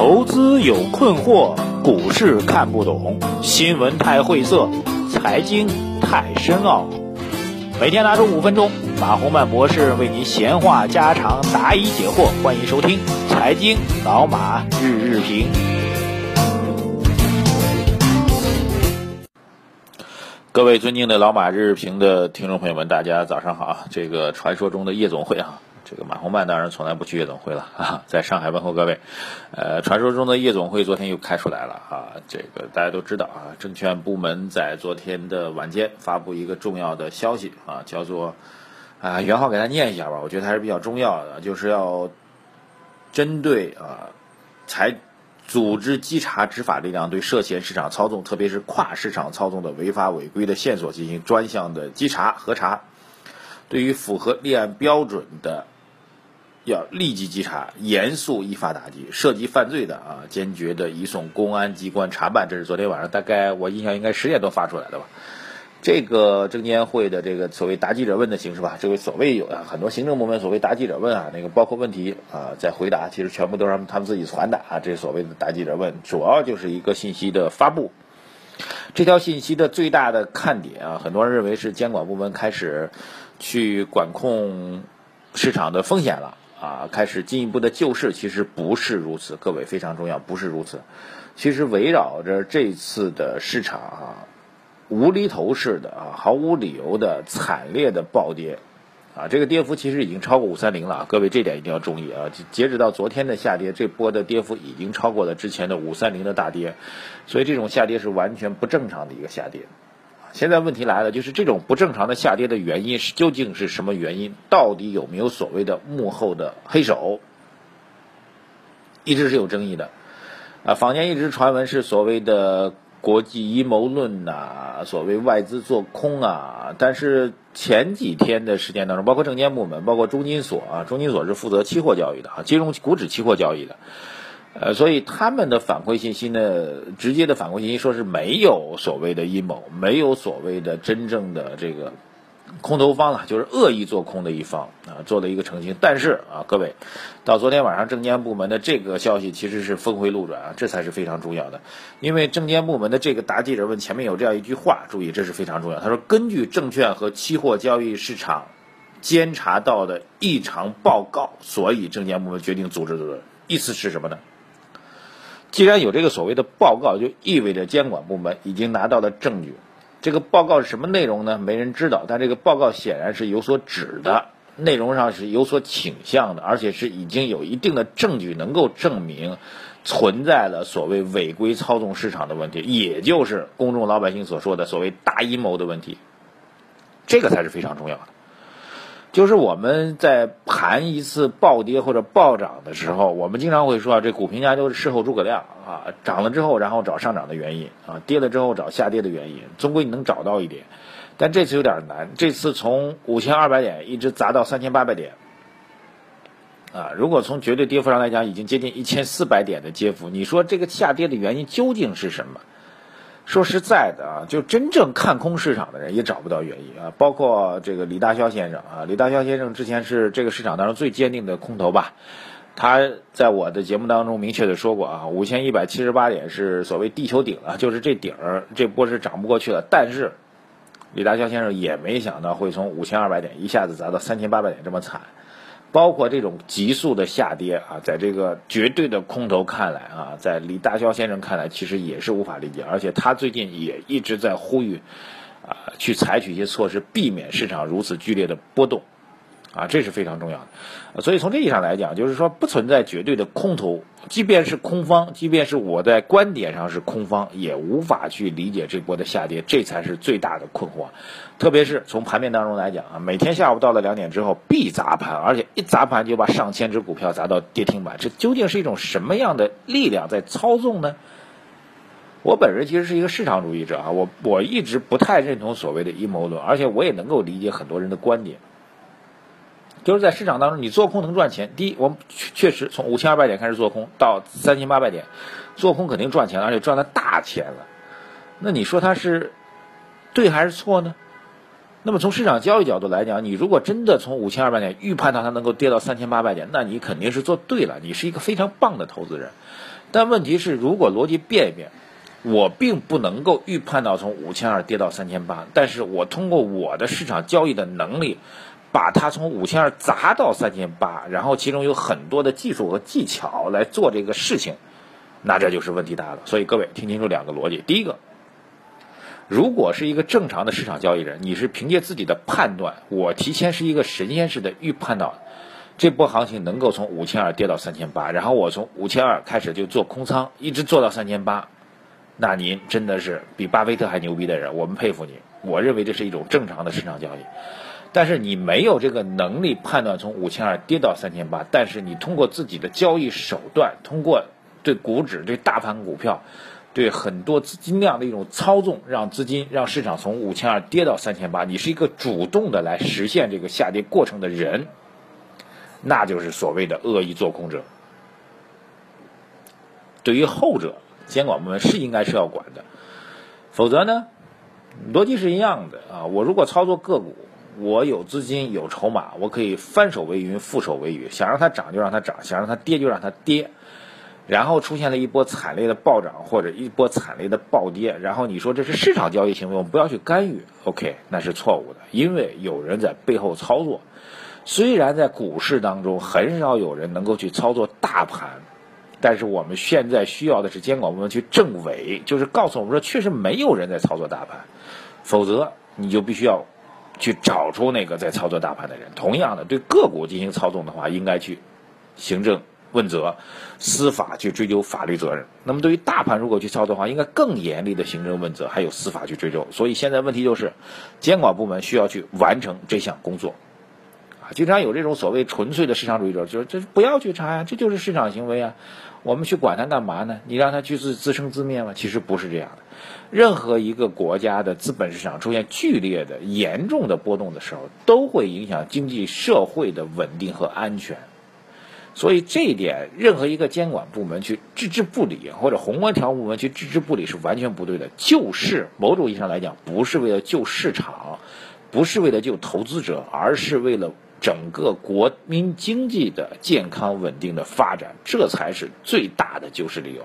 投资有困惑，股市看不懂，新闻太晦涩，财经太深奥。每天拿出五分钟，马洪曼博士为您闲话家常，答疑解惑。欢迎收听《财经老马日日评》。各位尊敬的老马日日评的听众朋友们，大家早上好！这个传说中的夜总会啊。这个马洪曼当然从来不去夜总会了啊，在上海问候各位。呃，传说中的夜总会昨天又开出来了啊，这个大家都知道啊。证券部门在昨天的晚间发布一个重要的消息啊，叫做啊，原号给他念一下吧，我觉得还是比较重要的，就是要针对啊，才组织稽查执法力量对涉嫌市场操纵，特别是跨市场操纵的违法违规的线索进行专项的稽查核查，对于符合立案标准的。要立即稽查，严肃依法打击涉及犯罪的啊，坚决的移送公安机关查办。这是昨天晚上大概我印象应该十点多发出来的吧。这个证监会的这个所谓答记者问的形式吧，这个所谓有啊很多行政部门所谓答记者问啊，那个包括问题啊在回答，其实全部都是他们他们自己传的啊。这所谓的答记者问，主要就是一个信息的发布。这条信息的最大的看点啊，很多人认为是监管部门开始去管控市场的风险了。啊，开始进一步的救市，其实不是如此，各位非常重要，不是如此。其实围绕着这次的市场啊，无厘头式的啊，毫无理由的惨烈的暴跌，啊，这个跌幅其实已经超过五三零了，各位这点一定要注意啊。截止到昨天的下跌，这波的跌幅已经超过了之前的五三零的大跌，所以这种下跌是完全不正常的一个下跌。现在问题来了，就是这种不正常的下跌的原因是究竟是什么原因？到底有没有所谓的幕后的黑手？一直是有争议的。啊，坊间一直传闻是所谓的国际阴谋论呐，所谓外资做空啊。但是前几天的时间当中，包括证监部门，包括中金所啊，中金所是负责期货交易的啊，金融股指期货交易的。呃，所以他们的反馈信息呢，直接的反馈信息说是没有所谓的阴谋，没有所谓的真正的这个空头方了，就是恶意做空的一方啊，做了一个澄清。但是啊，各位，到昨天晚上证监部门的这个消息其实是峰回路转啊，这才是非常重要的。因为证监部门的这个答记者问前面有这样一句话，注意这是非常重要。他说，根据证券和期货交易市场监察到的异常报告，所以证监部门决定组织的。意思是什么呢？既然有这个所谓的报告，就意味着监管部门已经拿到了证据。这个报告是什么内容呢？没人知道。但这个报告显然是有所指的，内容上是有所倾向的，而且是已经有一定的证据能够证明存在了所谓违规操纵市场的问题，也就是公众老百姓所说的所谓大阴谋的问题。这个才是非常重要的。就是我们在盘一次暴跌或者暴涨的时候，我们经常会说啊，这股评家就是事后诸葛亮啊，涨了之后然后找上涨的原因啊，跌了之后找下跌的原因，终归你能找到一点。但这次有点难，这次从五千二百点一直砸到三千八百点，啊，如果从绝对跌幅上来讲，已经接近一千四百点的跌幅，你说这个下跌的原因究竟是什么？说实在的啊，就真正看空市场的人也找不到原因啊，包括这个李大霄先生啊，李大霄先生之前是这个市场当中最坚定的空头吧，他在我的节目当中明确的说过啊，五千一百七十八点是所谓地球顶了，就是这顶儿这波是涨不过去了，但是李大霄先生也没想到会从五千二百点一下子砸到三千八百点这么惨。包括这种急速的下跌啊，在这个绝对的空头看来啊，在李大霄先生看来，其实也是无法理解，而且他最近也一直在呼吁，啊，去采取一些措施，避免市场如此剧烈的波动。啊，这是非常重要的，所以从这意义上来讲，就是说不存在绝对的空头，即便是空方，即便是我在观点上是空方，也无法去理解这波的下跌，这才是最大的困惑。特别是从盘面当中来讲啊，每天下午到了两点之后必砸盘，而且一砸盘就把上千只股票砸到跌停板，这究竟是一种什么样的力量在操纵呢？我本人其实是一个市场主义者啊，我我一直不太认同所谓的阴谋论，而且我也能够理解很多人的观点。就是在市场当中，你做空能赚钱。第一，我们确实从五千二百点开始做空到三千八百点，做空肯定赚钱，而且赚了大钱了。那你说它是对还是错呢？那么从市场交易角度来讲，你如果真的从五千二百点预判到它能够跌到三千八百点，那你肯定是做对了，你是一个非常棒的投资人。但问题是，如果逻辑变一变，我并不能够预判到从五千二跌到三千八，但是我通过我的市场交易的能力，把它从五千二砸到三千八，然后其中有很多的技术和技巧来做这个事情，那这就是问题大了。所以各位听清楚两个逻辑，第一个。如果是一个正常的市场交易人，你是凭借自己的判断，我提前是一个神仙似的预判到这波行情能够从五千二跌到三千八，然后我从五千二开始就做空仓，一直做到三千八，那您真的是比巴菲特还牛逼的人，我们佩服你。我认为这是一种正常的市场交易，但是你没有这个能力判断从五千二跌到三千八，但是你通过自己的交易手段，通过对股指、对大盘股票。对很多资金量的一种操纵，让资金让市场从五千二跌到三千八，你是一个主动的来实现这个下跌过程的人，那就是所谓的恶意做空者。对于后者，监管部门是应该是要管的，否则呢，逻辑是一样的啊。我如果操作个股，我有资金有筹码，我可以翻手为云，覆手为雨，想让它涨就让它涨，想让它跌就让它跌。然后出现了一波惨烈的暴涨或者一波惨烈的暴跌，然后你说这是市场交易行为，我们不要去干预，OK，那是错误的，因为有人在背后操作。虽然在股市当中很少有人能够去操作大盘，但是我们现在需要的是监管部门去证伪，就是告诉我们说确实没有人在操作大盘，否则你就必须要去找出那个在操作大盘的人。同样的，对个股进行操纵的话，应该去行政。问责，司法去追究法律责任。那么对于大盘如果去操作的话，应该更严厉的行政问责，还有司法去追究。所以现在问题就是，监管部门需要去完成这项工作。经常有这种所谓纯粹的市场主义者，就是这不要去查呀，这就是市场行为啊，我们去管它干嘛呢？你让它去自自生自灭吗？其实不是这样的。任何一个国家的资本市场出现剧烈的、严重的波动的时候，都会影响经济社会的稳定和安全。所以这一点，任何一个监管部门去置之不理，或者宏观调控部门去置之不理是完全不对的。救市，某种意义上来讲，不是为了救市场，不是为了救投资者，而是为了整个国民经济的健康稳定的发展，这才是最大的救市理由。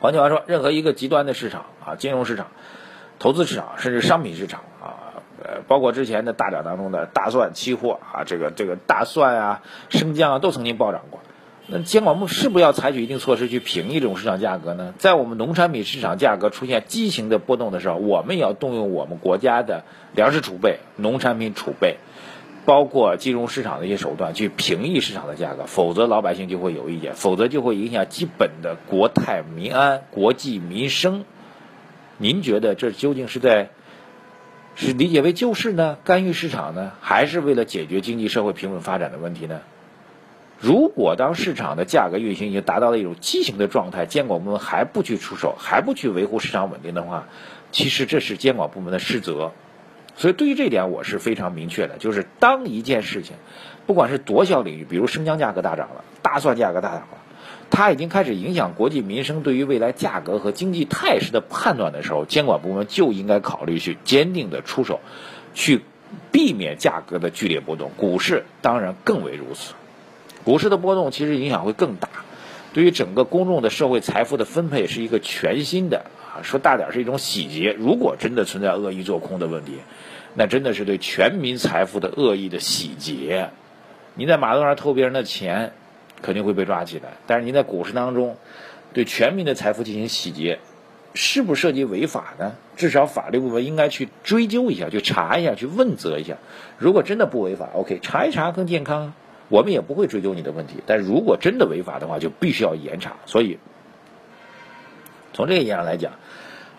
换句话说，任何一个极端的市场啊，金融市场、投资市场，甚至商品市场啊。呃，包括之前的大涨当中的大蒜期货啊，这个这个大蒜啊、生姜啊，都曾经暴涨过。那监管部是不是要采取一定措施去平抑这种市场价格呢？在我们农产品市场价格出现畸形的波动的时候，我们也要动用我们国家的粮食储备、农产品储备，包括金融市场的一些手段去平抑市场的价格，否则老百姓就会有意见，否则就会影响基本的国泰民安、国计民生。您觉得这究竟是在？是理解为救市呢，干预市场呢，还是为了解决经济社会平稳发展的问题呢？如果当市场的价格运行已经达到了一种畸形的状态，监管部门还不去出手，还不去维护市场稳定的话，其实这是监管部门的失责。所以对于这点，我是非常明确的，就是当一件事情，不管是多小领域，比如生姜价格大涨了，大蒜价格大涨了。它已经开始影响国际民生对于未来价格和经济态势的判断的时候，监管部门就应该考虑去坚定的出手，去避免价格的剧烈波动。股市当然更为如此，股市的波动其实影响会更大，对于整个公众的社会财富的分配是一个全新的啊，说大点是一种洗劫。如果真的存在恶意做空的问题，那真的是对全民财富的恶意的洗劫。你在马路上偷别人的钱。肯定会被抓起来，但是您在股市当中对全民的财富进行洗劫，是不涉及违法呢？至少法律部门应该去追究一下，去查一下，去问责一下。如果真的不违法，OK，查一查更健康，我们也不会追究你的问题。但如果真的违法的话，就必须要严查。所以从这个意义上来讲，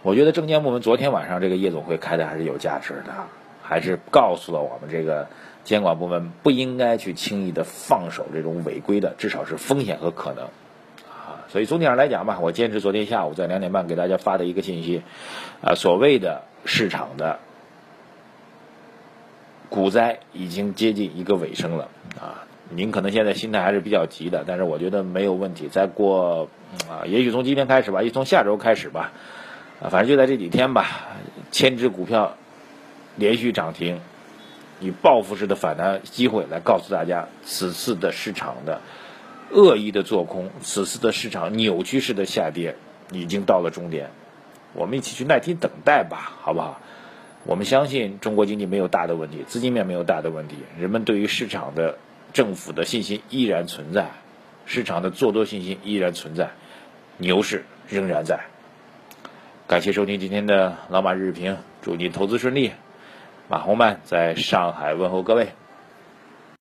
我觉得证监部门昨天晚上这个夜总会开的还是有价值的，还是告诉了我们这个。监管部门不应该去轻易的放手这种违规的，至少是风险和可能，啊，所以总体上来讲吧，我坚持昨天下午在两点半给大家发的一个信息，啊，所谓的市场的股灾已经接近一个尾声了，啊，您可能现在心态还是比较急的，但是我觉得没有问题，再过啊，也许从今天开始吧，也从下周开始吧，啊，反正就在这几天吧，千只股票。连续涨停，以报复式的反弹机会来告诉大家，此次的市场的恶意的做空，此次的市场扭曲式的下跌已经到了终点，我们一起去耐心等待吧，好不好？我们相信中国经济没有大的问题，资金面没有大的问题，人们对于市场的政府的信心依然存在，市场的做多信心依然存在，牛市仍然在。感谢收听今天的老马日评，祝您投资顺利。马红曼在上海问候各位。